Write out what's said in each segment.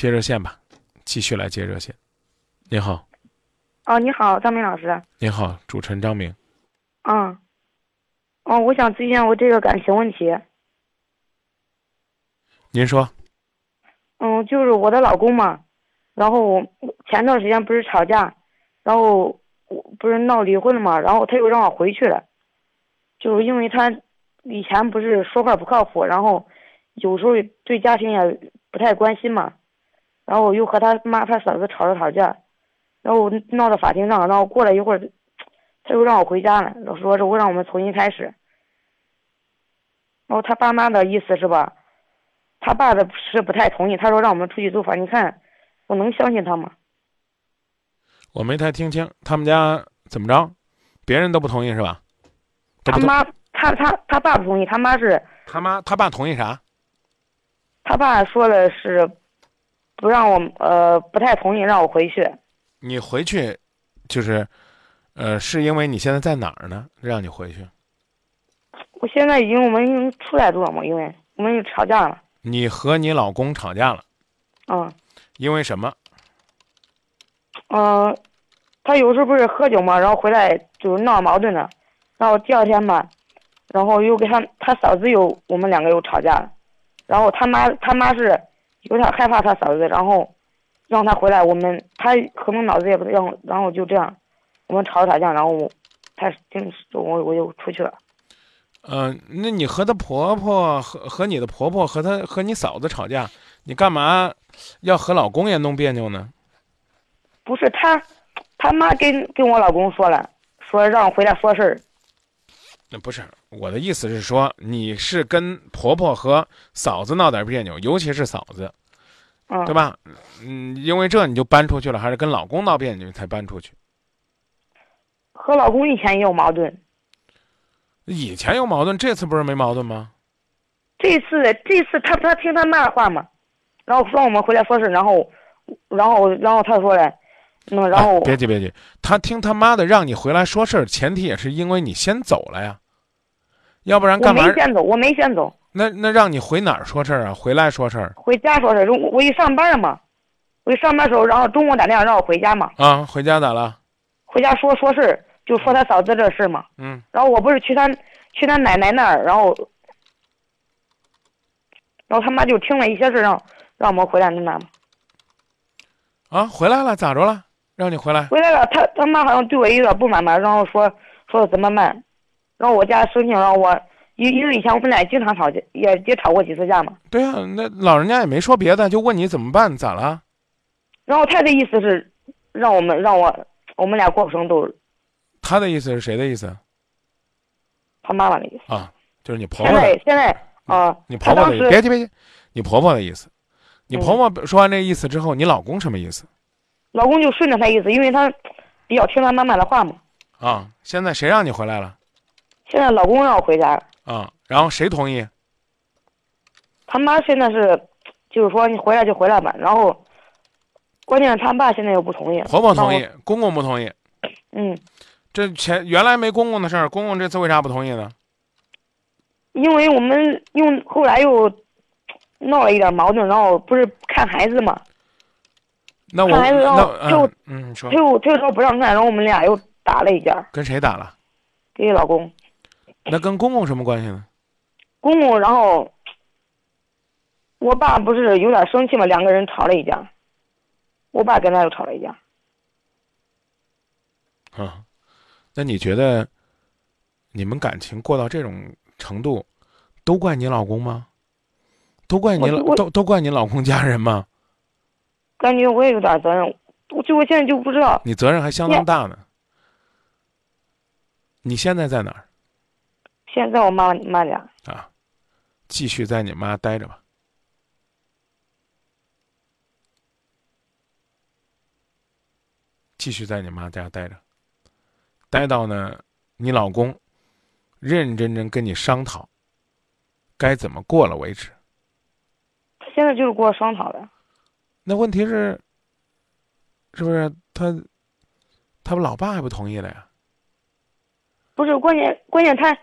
接热线吧，继续来接热线。你好，哦，你好，张明老师。您好，主持人张明。嗯，哦，我想咨询我这个感情问题。您说，嗯，就是我的老公嘛，然后前段时间不是吵架，然后我不是闹离婚了嘛，然后他又让我回去了，就是因为他以前不是说话不靠谱，然后有时候对家庭也不太关心嘛，然后我又和他妈他嫂子吵了吵架，然后闹到法庭上，然后过了一会儿，他又让我回家了，老说是我让我们重新开始，然后他爸妈的意思是吧？他爸的是不太同意，他说让我们出去租房。你看，我能相信他吗？我没太听清，他们家怎么着？别人都不同意是吧？他妈，他他他爸不同意，他妈是。他妈，他爸同意啥？他爸说的是，不让我呃，不太同意让我回去。你回去，就是，呃，是因为你现在在哪儿呢？让你回去。我现在已经，我们已经出来住了嘛，因为我们又吵架了。你和你老公吵架了，嗯，因为什么？嗯，他有时候不是喝酒嘛，然后回来就是闹矛盾了，然后第二天吧，然后又跟他他嫂子又我们两个又吵架了，然后他妈他妈是有点害怕他嫂子，然后让他回来，我们他可能脑子也不让，然后就这样，我们吵吵架，然后他就我我就出去了。嗯，那你和她婆婆和和你的婆婆和她和你嫂子吵架，你干嘛要和老公也弄别扭呢？不是他，他妈跟跟我老公说了，说让我回来说事儿。那不是我的意思是说，你是跟婆婆和嫂子闹点别扭，尤其是嫂子，嗯，对吧？嗯，因为这你就搬出去了，还是跟老公闹别扭才搬出去？和老公以前也有矛盾。以前有矛盾，这次不是没矛盾吗？这次这次他他听他妈的话嘛，然后说我们回来说事，然后，然后然后他说嘞，那然后别急别急，他听他妈的让你回来说事儿，前提也是因为你先走了呀，要不然干嘛？我没先走，我没先走。那那让你回哪儿说事儿啊？回来说事儿？回家说事儿，我我一上班了嘛，我一上班时候，然后中午打电话让我回家嘛。啊，回家咋了？回家说说事儿。就说他嫂子这事嘛，嗯，然后我不是去他去他奶奶那儿，然后，然后他妈就听了一些事儿，让让我们回来那嘛。啊，回来了，咋着了？让你回来？回来了，他他妈好像对我有点不满吧，然后说说怎么办？然后我家生气，然后我因因为以前我们俩经常吵架，也也吵过几次架嘛。对啊，那老人家也没说别的，就问你怎么办？咋了？然后他的意思是让我们让我我们俩过不成都。他的意思是谁的意思？他妈妈的意思啊，就是你婆婆。现在现在啊，你婆婆的意思，别急别急，你婆婆的意思。你婆婆说完这意思之后，你老公什么意思？老公就顺着他意思，因为他比较听他妈妈的话嘛。啊，现在谁让你回来了？现在老公让我回家了。啊，然后谁同意？他妈现在是，就是说你回来就回来吧，然后，关键是他爸现在又不同意。婆婆同意，公公不同意。嗯，这前原来没公公的事儿，公公这次为啥不同意呢？因为我们用后来又闹了一点矛盾，然后不是看孩子嘛。那我看孩子，然后他又嗯说他又他又说不让看，然后我们俩又打了一架。跟谁打了？跟老公。那跟公公什么关系呢？公公，然后我爸不是有点生气嘛，两个人吵了一架。我爸跟他又吵了一架。啊，那你觉得你们感情过到这种程度，都怪你老公吗？都怪你老都都怪你老公家人吗？感觉我也有点责任，我就我现在就不知道。你责任还相当大呢。你现在在哪儿？现在我妈妈家。啊，继续在你妈待着吧。继续在你妈家待着。待到呢，你老公认认真真跟你商讨该怎么过了为止。他现在就是跟我商讨的。那问题是，是不是他他老爸还不同意了呀？不是关键，关键他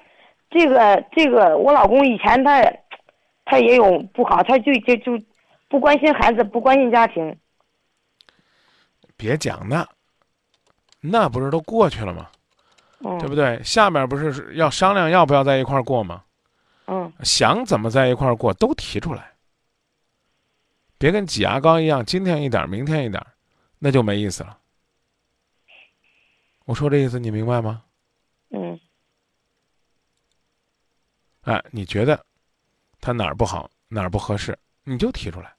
这个这个，我老公以前他他也有不好，他就就就不关心孩子，不关心家庭。别讲那，那不是都过去了吗？嗯，对不对？下面不是要商量要不要在一块儿过吗？嗯想怎么在一块儿过都提出来，别跟挤牙膏一样，今天一点儿，明天一点儿，那就没意思了。我说这意思你明白吗？嗯哎，你觉得他哪儿不好，哪儿不合适，你就提出来。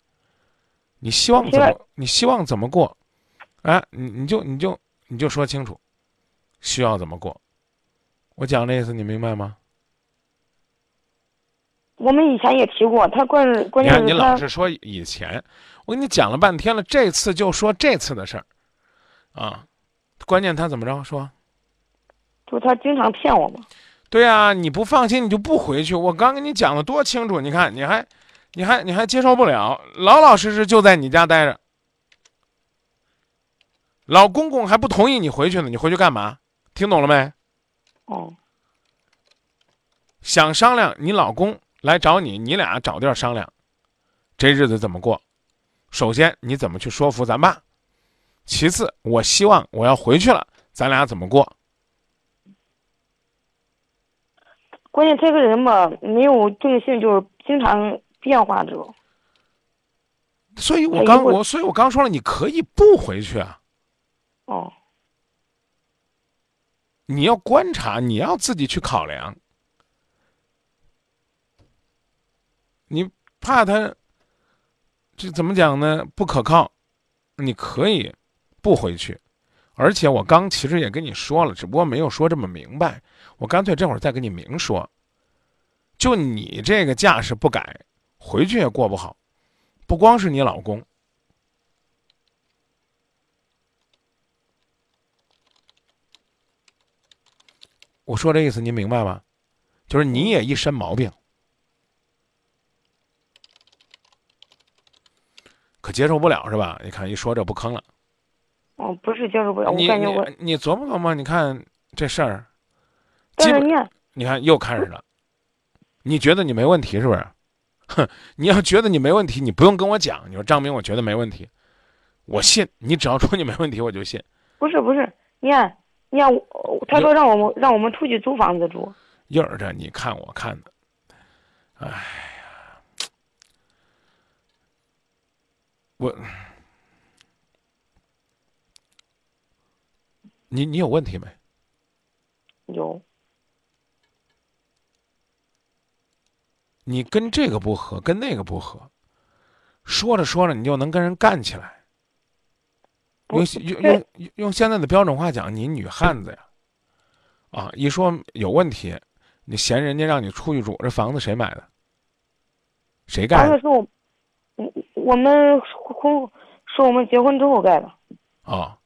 你希望怎么？你希望怎么过？哎，你你就你就你就说清楚，需要怎么过。我讲的意思你明白吗？我们以前也提过，他关关键是他老是说以前，我跟你讲了半天了，这次就说这次的事儿，啊，关键他怎么着说？就他经常骗我嘛。对啊、你不放心你就不回去。我刚跟你讲的多清楚，你看你还，你还你还接受不了，老老实实就在你家待着。老公公还不同意你回去呢，你回去干嘛？听懂了没？哦，想商量，你老公来找你，你俩找地儿商量，这日子怎么过？首先你怎么去说服咱爸？其次，我希望我要回去了，咱俩怎么过？关键这个人吧，没有定性，就是经常变化这种。所以我刚我所以我刚说了，你可以不回去啊，哦，你要观察，你要自己去考量。你怕他这怎么讲呢？不可靠，你可以不回去。而且我刚其实也跟你说了，只不过没有说这么明白。我干脆这会儿再跟你明说，就你这个架势不改，回去也过不好。不光是你老公，我说这意思您明白吗？就是你也一身毛病，可接受不了是吧？你看一说这不吭了。哦，不是接受不了，我你感觉我，你你琢磨琢磨，你看这事儿，基本但是你你看又开始了。你觉得你没问题是不是？哼，你要觉得你没问题，你不用跟我讲。你说张明，我觉得没问题，我信。你只要说你没问题，我就信。不是不是，你看你看我，他说让我们让我们出去租房子住，又是这你看我看的，哎呀，我，你你有问题没？有你跟这个不合，跟那个不合，说着说着你就能跟人干起来。用用用用用现在的标准话讲，你女汉子呀，啊，一说有问题，你嫌人家让你出去住，这房子谁买的？谁盖的？房子是我我我们婚是我们结婚之后盖的，啊，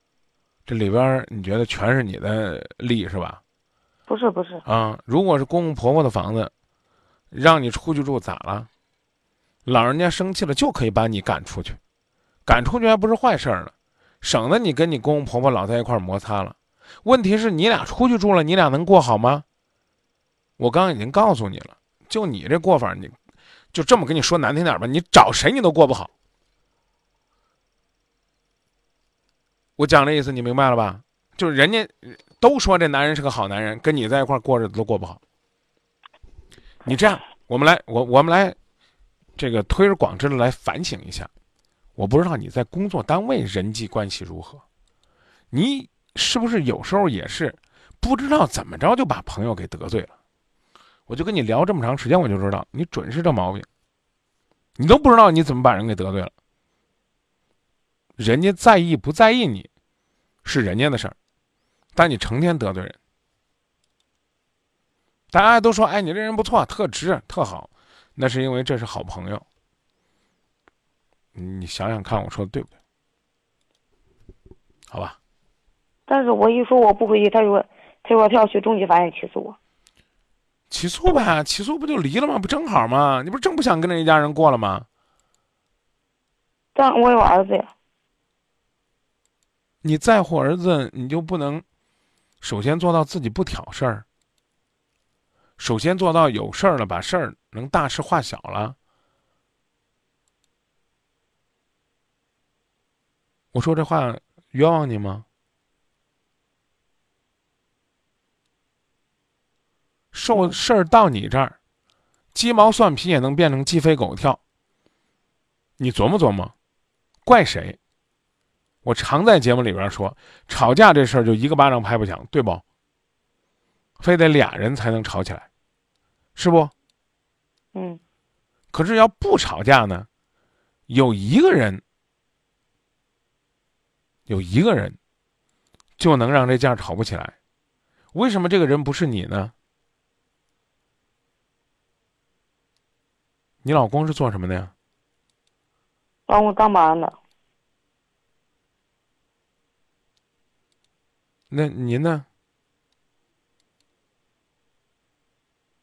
这里边儿你觉得全是你的利是吧？不是不是，啊，如果是公公婆婆的房子，让你出去住咋了？老人家生气了就可以把你赶出去，赶出去还不是坏事儿呢，省得你跟你公公婆婆老在一块儿摩擦了。问题是你俩出去住了，你俩能过好吗？我刚刚已经告诉你了，就你这过法，你就这么跟你说难听点儿吧，你找谁你都过不好。我讲这意思你明白了吧？就是人家都说这男人是个好男人，跟你在一块过日子都过不好。你这样，我们来，我我们来，这个推而广之的来反省一下。我不知道你在工作单位人际关系如何，你是不是有时候也是不知道怎么着就把朋友给得罪了？我就跟你聊这么长时间，我就知道你准是这毛病，你都不知道你怎么把人给得罪了。人家在意不在意你，是人家的事儿，但你成天得罪人。大家都说，哎，你这人不错，特直，特好，那是因为这是好朋友。你想想看，我说的对不对？好吧，但是我一说我不回去，他说他说他要去中级法院起诉我，起诉呗，起诉不就离了吗？不正好吗？你不是正不想跟着一家人过了吗？但我有儿子呀，你在乎儿子，你就不能首先做到自己不挑事儿，首先做到有事儿了，把事儿能大事化小了。我说这话冤枉你吗？受事儿到你这儿，鸡毛蒜皮也能变成鸡飞狗跳。你琢磨琢磨，怪谁？我常在节目里边说，吵架这事儿就一个巴掌拍不响，对不？非得俩人才能吵起来，是不？嗯。可是要不吵架呢？有一个人，有一个人，就能让这架吵不起来。为什么这个人不是你呢？你老公是做什么的呀？帮我当保安的。那您呢？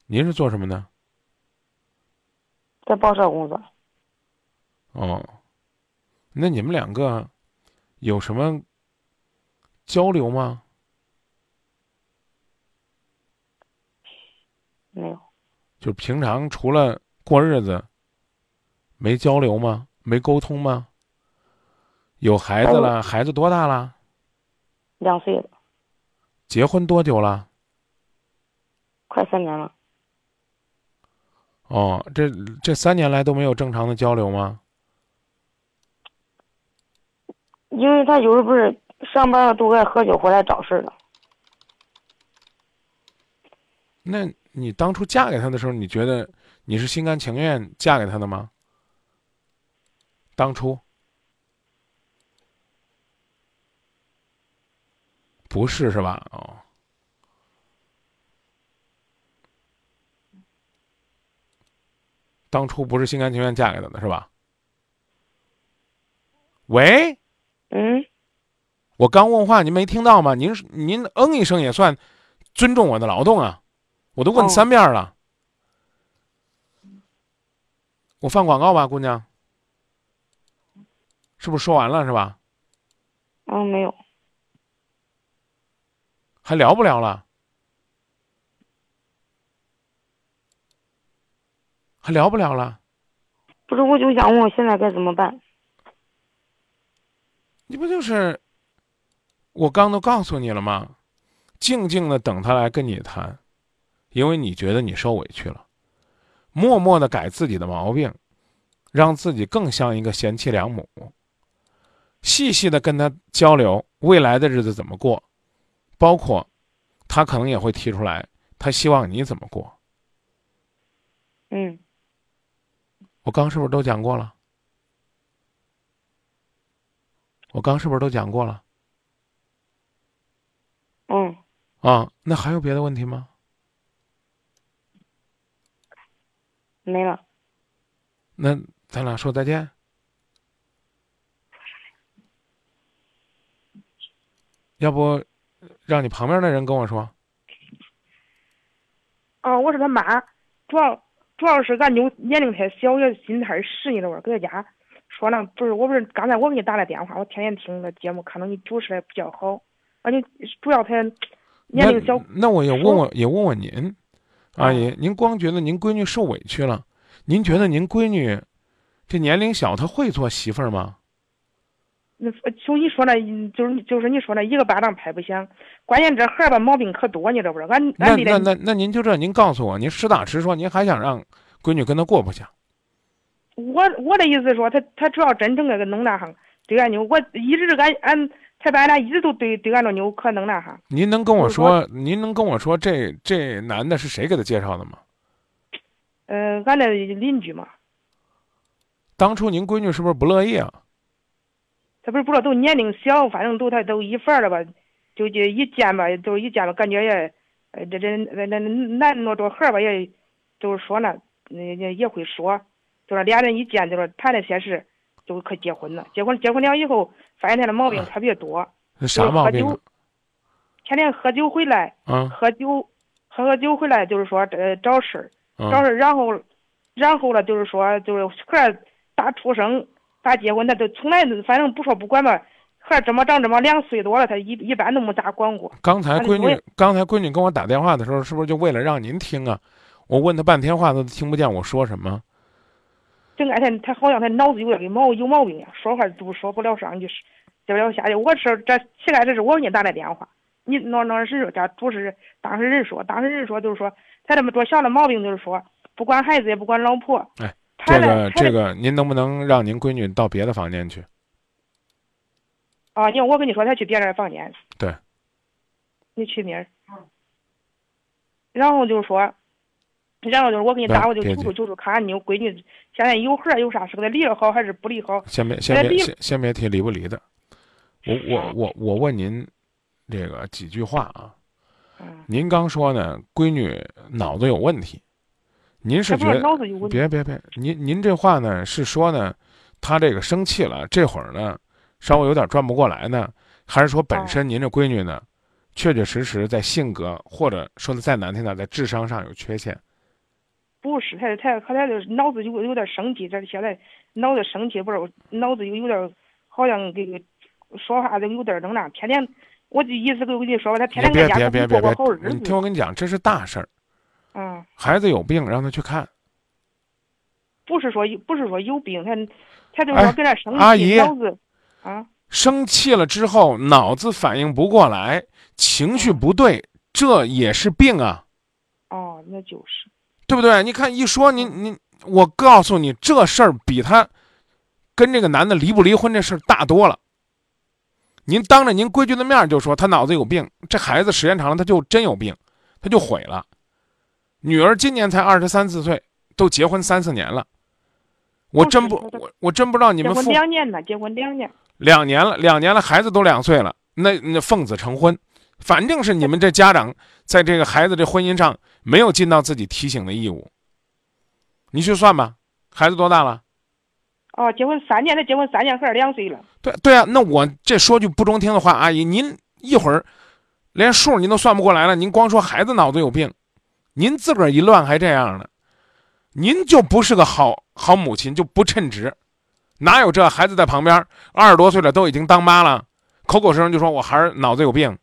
您是做什么的？在报社工作。哦，那你们两个有什么交流吗？没有。就平常除了过日子，没交流吗？没沟通吗？有孩子了？孩子多大了？两岁了。结婚多久了？快三年了。哦，这这三年来都没有正常的交流吗？因为他有时候不是上班了都爱喝酒，回来找事的。那你当初嫁给他的时候，你觉得你是心甘情愿嫁给他的吗？当初不是是吧？哦。当初不是心甘情愿嫁给他的是吧？喂，嗯，我刚问话，您没听到吗？您您嗯一声也算尊重我的劳动啊！我都问三遍了，我放广告吧，姑娘，是不是说完了是吧？嗯，没有，还聊不聊了？还聊不聊了？不是，我就想问，我现在该怎么办？你不就是我刚都告诉你了吗？静静的等他来跟你谈，因为你觉得你受委屈了，默默的改自己的毛病，让自己更像一个贤妻良母。细细的跟他交流未来的日子怎么过，包括他可能也会提出来，他希望你怎么过。嗯。我刚是不是都讲过了？我刚是不是都讲过了？嗯。啊，那还有别的问题吗？没了。那咱俩说再见。要不，让你旁边的人跟我说。哦，我是他妈，主要。主要是俺妞年龄太小，也心太实，你知道吧？搁家说呢，不是，我不是刚才我给你打了电话，我天天听那节目，看到你主持的比较好。啊，你主要他年龄小。那我也问问，也问问您，阿姨，您光觉得您闺女受委屈了，您觉得您闺女这年龄小，她会做媳妇儿吗？那就你说那，就是就是你说那一个巴掌拍不响。关键这孩儿吧毛病可多，你知道不？俺俺那那那那您就这，您告诉我，您实打实说，您还想让闺女跟他过不去？我我的意思说，他他只要真正的个弄那行，对俺妞，我一直俺俺他爸俺俩一直都对对俺这妞可弄那行。您能跟我说，您能跟我说这这男的是谁给他介绍的吗？呃，俺那邻居嘛。当初您闺女是不是不乐意啊？他不是不知道都年龄小，反正都他都一份了吧，就就一见吧，都一见吧，感觉也，呃，这这那那男那这孩吧，也，就是说呢，那也也会说，就是俩人一见就是谈了些事，就可结婚了。结婚结婚了以后，发现他的毛病特别多。啥毛病？天天喝酒回来，喝酒，喝喝酒回来就是说呃找事儿，找事儿，然后，然后了就是说就是孩儿打出生。他结婚，他都从来反正不说不管吧，孩这么长这么两岁多了，他一一般都没咋管过。刚才闺女，刚才闺女跟我打电话的时候，是不是就为了让您听啊？我问他半天话，他都听不见我说什么。就那天他好像他脑子有点毛有毛病呀，说话都说不了上句，这边下去，我是这起来这是我给你打的电话，你那那是这主持当事人说，当事人说就是说他这么多小的毛病，就是说不管孩子也不管老婆。哎，他这个这个，您能不能让您闺女到别的房间去？啊，因为我跟你说，她去别人房间。对。你去名儿。然后就是说，然后就是我给你打，我就求助求助，看看你闺女现在有孩儿有啥事，给他离了好还是不离好？先别先别先先别提离不离的，我我我我问您这个几句话啊。嗯，您刚说呢，闺女脑子有问题，您是觉得。别别别，您您这话呢是说呢，他这个生气了，这会儿呢稍微有点转不过来呢，还是说本哦身您这闺女呢，确确实实在性格或者说的再难听点，在智商上有缺陷？不是，他他他他就是脑子有有点生气，这现在脑子生气不是，脑子有有点好像这个说话都有点儿那样，天天我就意思跟我跟你说吧，他天别别天在家别别别别不过好日，你听。我跟你讲，这是大事儿，嗯，孩子有病让他去看。不是说有不是说有病，他他就是哎说跟那生气，阿姨脑子啊，生气了之后，脑子反应不过来，情绪不对，这也是病啊，哦，那就是，对不对？你看一说您您，我告诉你，这事儿比他跟这个男的离不离婚这事儿大多了。您当着您闺女的面就说他脑子有病，这孩子时间长了他就真有病，他就毁了。女儿今年才二十三四岁，都结婚三四年了，我真不我我真不知道你们结婚们两年了，结婚两年，两年了，两年了，孩子都两岁了，那那奉子成婚，反正是你们这家长在这个孩子这婚姻上没有尽到自己提醒的义务。你去算吧，孩子多大了？哦，结婚三年，他结婚三年，孩儿两岁了，对对啊，那我这说句不中听的话，阿姨，您一会儿连数您都算不过来了，您光说孩子脑子有病，您自个儿一乱还这样呢，您就不是个好好母亲，就不称职。哪有这孩子在旁边二十多岁了都已经当妈了，口口声声就说我孩儿脑子有病，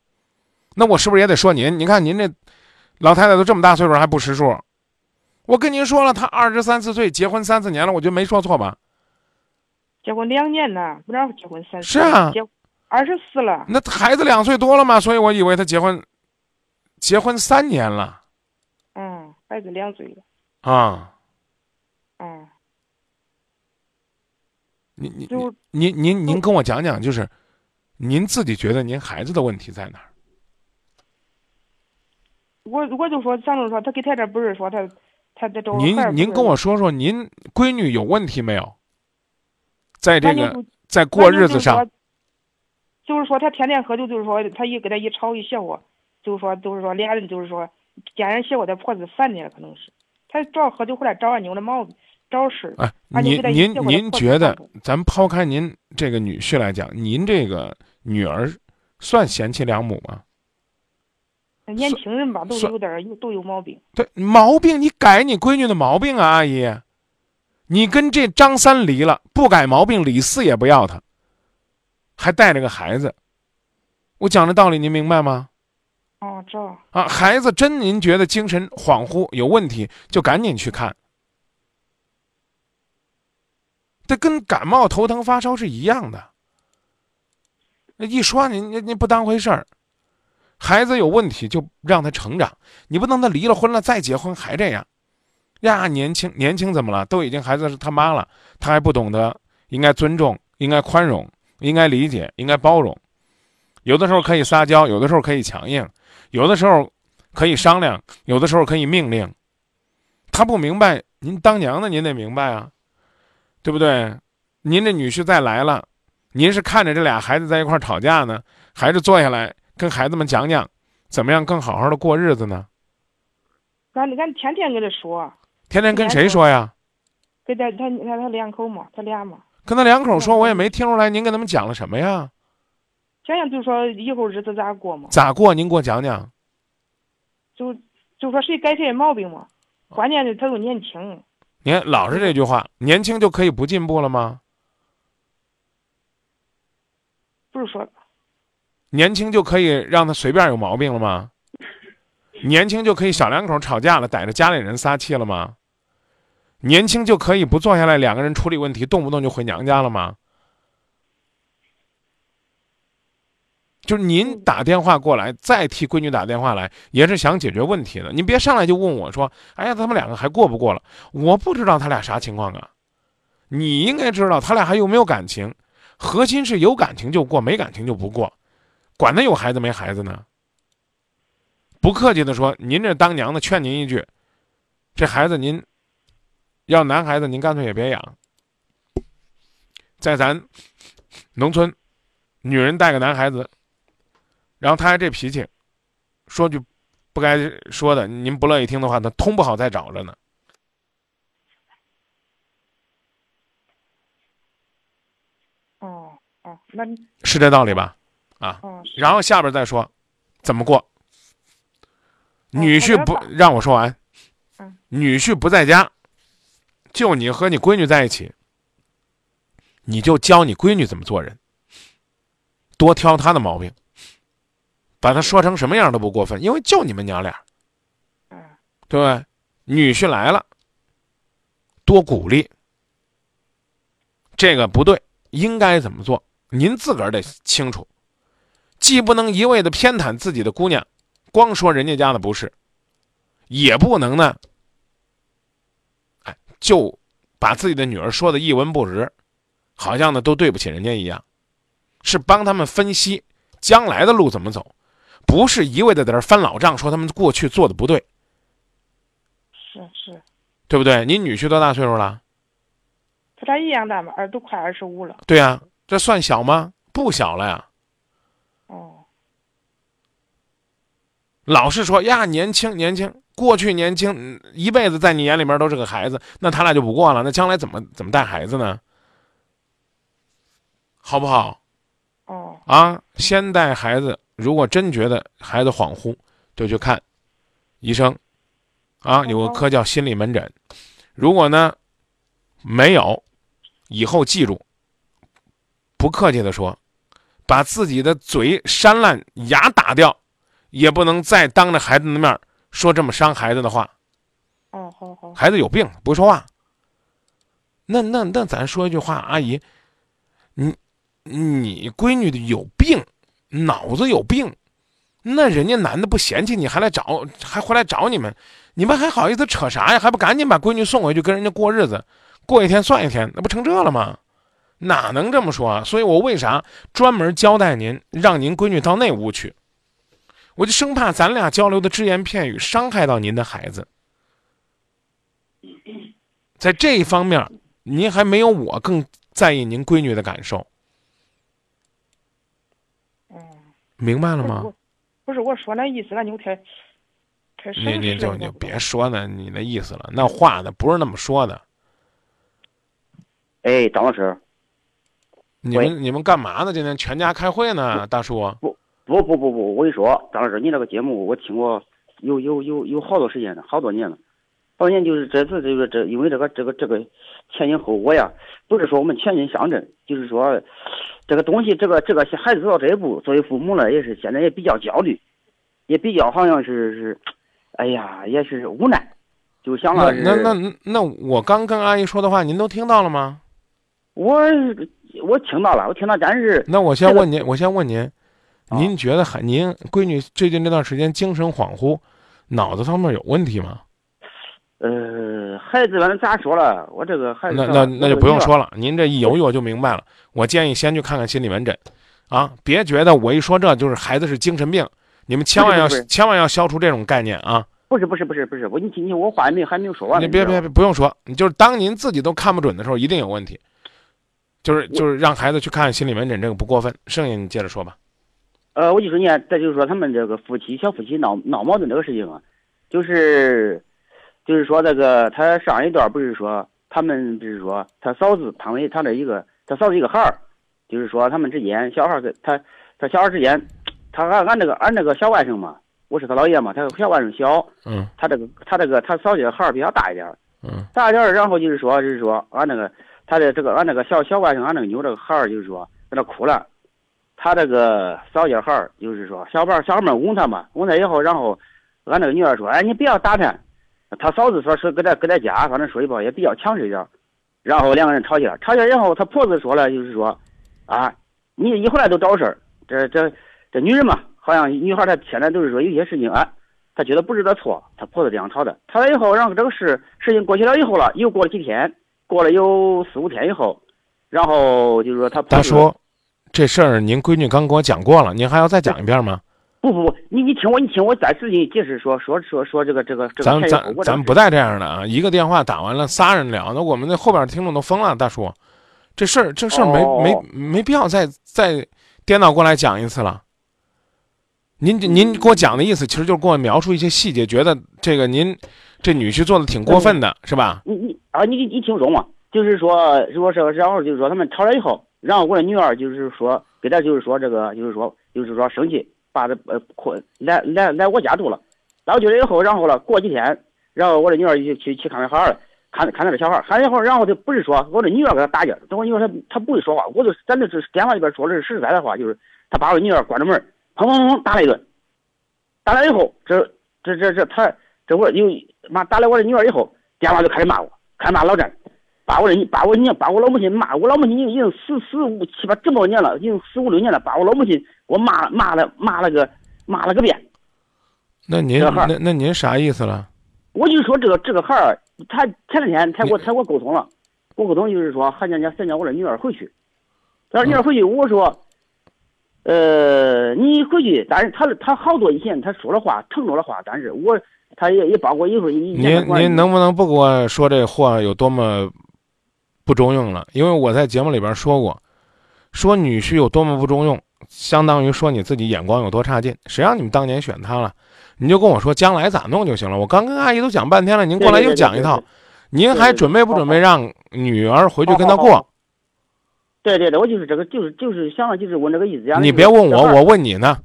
那我是不是也得说您？您看您这老太太都这么大岁数还不识数，我跟您说了，她二十三四岁结婚三四年了，我觉得没说错吧？结婚两年呢，不让结婚三是啊结二十四了，那孩子两岁多了嘛，所以我以为他结婚，结婚三年了嗯，孩子两岁了，啊。嗯，您您就您您您跟我讲讲，就是您自己觉得您孩子的问题在哪儿？我我就说，咱就说他给他这不是说他他这找您您跟我说说，您闺女有问题没有？在这个在过日子上，，就是说他天天喝酒，就是说他一跟他一吵一笑话，就是说就是说俩人就是说见人笑话，他婆子烦的了，可能是他主要喝酒回来找俺妞的毛病，找事儿。哎，您您您觉得咱抛开您这个女婿来讲，您这个女儿算贤妻良母吗？年轻人吧，都有点儿有都有毛病。对，毛病你改你闺女的毛病啊，阿姨。你跟这张三离了，不改毛病，李四也不要他，还带着个孩子。我讲的道理您明白吗？哦，这啊，孩子真您觉得精神恍惚有问题，就赶紧去看。这跟感冒头疼发烧是一样的。那一说您您您不当回事儿，孩子有问题就让他成长，你不能他离了婚了再结婚还这样，呀年轻年轻怎么了？都已经孩子是他妈了，他还不懂得应该尊重、应该宽容、应该理解、应该包容，有的时候可以撒娇，有的时候可以强硬，有的时候可以商量，有的时候可以命令。他不明白，您当娘的您得明白啊，对不对？您这女婿再来了，您是看着这俩孩子在一块儿吵架呢，还是坐下来跟孩子们讲讲，怎么样更好好的过日子呢？俺俺天天跟他说，天天跟谁说呀？跟他他他他两口嘛，他俩嘛，跟他两口说，我也没听出来您跟他们讲了什么呀？讲讲就说以后日子咋过嘛，咋过？您给我讲讲。就就说谁改谁的毛病嘛，关键是他又年轻，您老是这句话，年轻就可以不进步了吗？不是说年轻就可以让他随便有毛病了吗？年轻就可以小两口吵架了，逮着家里人撒气了吗？年轻就可以不坐下来两个人处理问题，动不动就回娘家了吗？就是您打电话过来，再替闺女打电话来，也是想解决问题的。您别上来就问我说：“哎呀，他们两个还过不过了？”我不知道他俩啥情况啊。你应该知道他俩还有没有感情，核心是有感情就过，没感情就不过，管他有孩子没孩子呢。不客气的说，您这当娘的劝您一句，这孩子您要男孩子，您干脆也别养。在咱农村，女人带个男孩子。然后他还这脾气，说句不该说的，您不乐意听的话，他通不好再找着呢。哦哦，那是这道理吧？啊，然后下边再说怎么过。女婿不让我说完嗯，女婿不在家，就你和你闺女在一起，你就教你闺女怎么做人，多挑她的毛病，把他说成什么样都不过分，因为就你们娘俩。嗯对不对？女婿来了，多鼓励。这个不对，应该怎么做？您自个儿得清楚，既不能一味的偏袒自己的姑娘，光说人家家的不是，也不能呢，哎，就把自己的女儿说的一文不值，好像呢都对不起人家一样，是帮他们分析将来的路怎么走，不是一味的在这儿翻老账，说他们过去做的不对。是是，对不对？你女婿多大岁数了？他俩一样大嘛，二都快二十五了。对呀、这算小吗？不小了呀。哦老是说呀，年轻年轻，过去年轻，嗯一辈子在你眼里面都是个孩子，那他俩就不过了，那将来怎么怎么带孩子呢？好不好哦啊？先带孩子，如果真觉得孩子恍惚，就去看医生，啊，有个科叫心理门诊。如果呢没有，以后记住，不客气的说，把自己的嘴扇烂，牙打掉，也不能再当着孩子的面说这么伤孩子的话。哦好好孩子有病，不会说话。那那那，咱说一句话，阿姨，你你闺女的有病，脑子有病，那人家男的不嫌弃你，还来找，还回来找你们，你们还好意思扯啥呀？还不赶紧把闺女送回去跟人家过日子，过一天算一天，那不成这了吗？哪能这么说啊？所以我为啥专门交代您，让您闺女到那屋去？我就生怕咱俩交流的只言片语伤害到您的孩子。在这一方面，您还没有我更在意您闺女的感受，嗯，明白了吗？不是我说那意思，那你就太太省你你就你就别说那你那意思了，那话呢不是那么说的。哎，张老师，你们你们干嘛呢？今天全家开会呢，大叔。不不不不不，我跟你说，张老师，你这个节目我听过有有有有好多时间了，好多年了。好多年就是这次这个这，因为这个这个这个前因后果呀，不是说我们前进乡镇，就是说这个东西，这个这个孩子走到这一步，作为父母呢，也是现在也比较焦虑，也比较好像是是，哎呀，也是无奈，就想那了是那那那我刚跟阿姨说的话，您都听到了吗？我我听到了，我听到，但是那我先这个问您，我先问您，啊您觉得还您闺女最近这段时间精神恍惚，脑子方面有问题吗？呃，孩子反正咋说了，我这个孩子那那那就不用说了，您这一犹豫我就明白了。我建议先去看看心理门诊，啊，别觉得我一说这就是孩子是精神病，你们千万要千万要消除这种概念啊！不是不是不是不是，我你听听我话还没还没有说完呢。你别别别不用说，你就是当您自己都看不准的时候，一定有问题。就是就是让孩子去看心理门诊，这个不过分。剩下你接着说吧。呃，我就说你看，再就是说他们这个夫妻小夫妻闹闹矛盾这个事情啊，就是就是说这个他上一段不是说他们就是说他嫂子汤唯他的一个他嫂子一个孩儿，就是说他们之间小孩儿跟他他小孩儿之间，他俺俺那个俺那个小外甥嘛，我是他姥爷嘛，他小外甥小，嗯他这个他这个他嫂子的孩儿比较大一点儿。嗯大点儿，然后就是说，就是说，俺那个他的这个俺那个小小外甥，俺那个妞这个孩儿，就是说在那哭了，他这个嫂家孩儿就是说，小孩儿小孩儿们哄他嘛，哄他以后，然后俺那个女儿说，哎，你不要打他。他嫂子说是搁在搁在家，反正说一包也比较强势点，然后两个人吵起来，吵起来以后，他婆子说了，就是说，啊，你一回来都找事儿，这这这女人嘛，好像女孩她现在都是说有些事情啊，她觉得不是她错，她婆子这样吵的。吵了以后，然后这个事事情过去了以后了，又过了几天，过了有四五天以后，然后就是说她婆子大叔，这事儿您闺女刚给我讲过了，您还要再讲一遍吗？不不不，你你听我，你听我再仔细解释说说说说这个这个这个咱咱咱不带这样的啊！一个电话打完了，仨人聊，那我们那后边听众都疯了。大叔，这事儿这事儿没、哦没没必要再再颠倒过来讲一次了。您您给我讲的意思，其实就是给我描述一些细节，觉得这个您这女婿做的挺过分的，是吧？你你啊，你你听懂吗？就是说，如果是然后就是说他们吵了以后，然后我的女儿就是说给他就是说这个就是说就是说生气，把这呃困来来来我家住了，来我家了以后，然后了过几天，然后我的女儿就去去看那孩儿了，看看那个小孩儿，看了以后，然后就不是说我的女儿给他打架，等我女儿她她不会说话，我就咱这是电话里边说的是实在的话，就是他把我女儿关着门，砰砰砰打了一顿，打了以后，这这这这他这我又妈打了我的女儿以后，电话就开始骂我，开始骂老詹，把我的把我娘把我老母亲骂，我老母亲已经已经十十五七八这么多年了，已经十五六年了，把我老母亲我骂骂了骂了个骂了个遍。那您那那您啥意思了？我就说这个这个孩儿，他前两天他给我他给我沟通了，我沟通就是说还想叫想叫我的女儿回去，他说女儿回去，我说，呃，你回去，但是他他好多以前他说的话承诺的话，但是我他也也包括有时候以前您您能不能不给我说这话有多么不中用了？因为我在节目里边说过，说女婿有多么不中用，相当于说你自己眼光有多差劲。谁让你们当年选他了？你就跟我说将来咋弄就行了。我刚跟阿姨都讲半天了，您过来又讲一套，您还准备不准备让女儿回去跟他过？对对对，我就是这个，就是就是想的就是问这个意思。你别问我，我问你呢。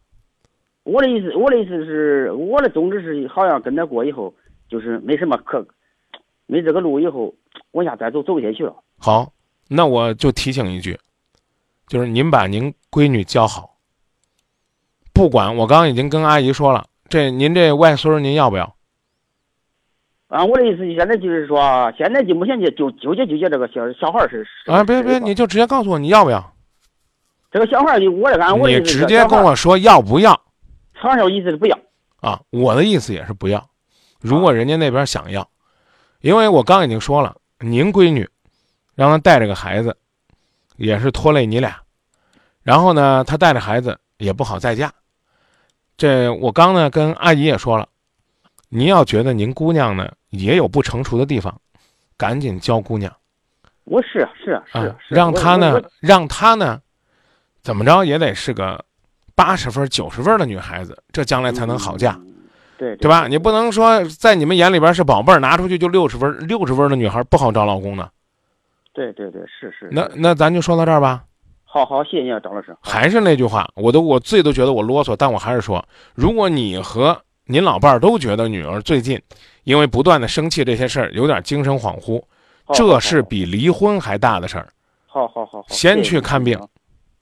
我的意思，我的意思是，我的宗旨是，好像跟他过以后，就是没什么可，没这个路以后，往下再走走不下去了。好，那我就提醒一句，就是您把您闺女教好，不管我刚刚已经跟阿姨说了，这您这外孙儿您要不要？啊，我的意思现在就是说，现在就目前就就纠结纠结这个小小孩儿是啊，别别，你就直接告诉我你要不要？这个小孩儿就我的按我的你意思是直接跟我说要不要小孩儿，小意思是不要。啊？我的意思也是不要。如果人家那边想要，因为我刚已经说了，您闺女让她带着个孩子，也是拖累你俩。然后呢，她带着孩子也不好再嫁。这我刚呢跟阿姨也说了，您要觉得您姑娘呢也有不成熟的地方，赶紧教姑娘我是是是让她呢让她呢怎么着也得是个八十分九十分的女孩子，这将来才能好嫁。嗯对对吧？你不能说在你们眼里边是宝贝儿，拿出去就六十分，六十分的女孩不好找老公呢。对对对，是是。是那那咱就说到这儿吧。好好，谢谢你啊，张老师。还是那句话，我都我自己都觉得我啰嗦，但我还是说，如果你和您老伴儿都觉得女儿最近因为不断的生气这些事儿有点精神恍惚，这是比离婚还大的事儿，好好好好，先去看病。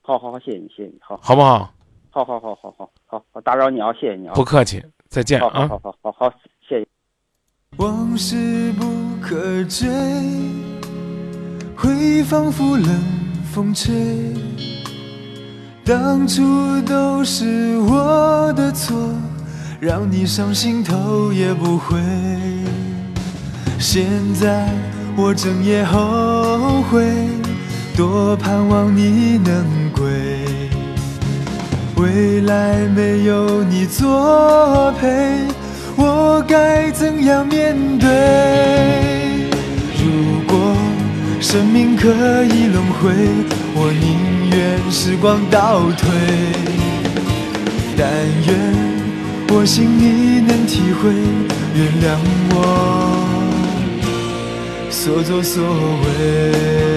好好好，谢谢你，谢谢你，好，好不好？好好好好好好我，打扰你啊，谢谢你啊。不客气，再见啊！好好好好，谢谢。往事不可追，你仿佛冷风吹。当初都是我的错，让你伤心头也不回。现在我整夜后悔，多盼望你能归。未来没有你作陪，我该怎样面对？如果生命可以轮回，我宁愿时光倒退。但愿我心你能体会，原谅我所作所为。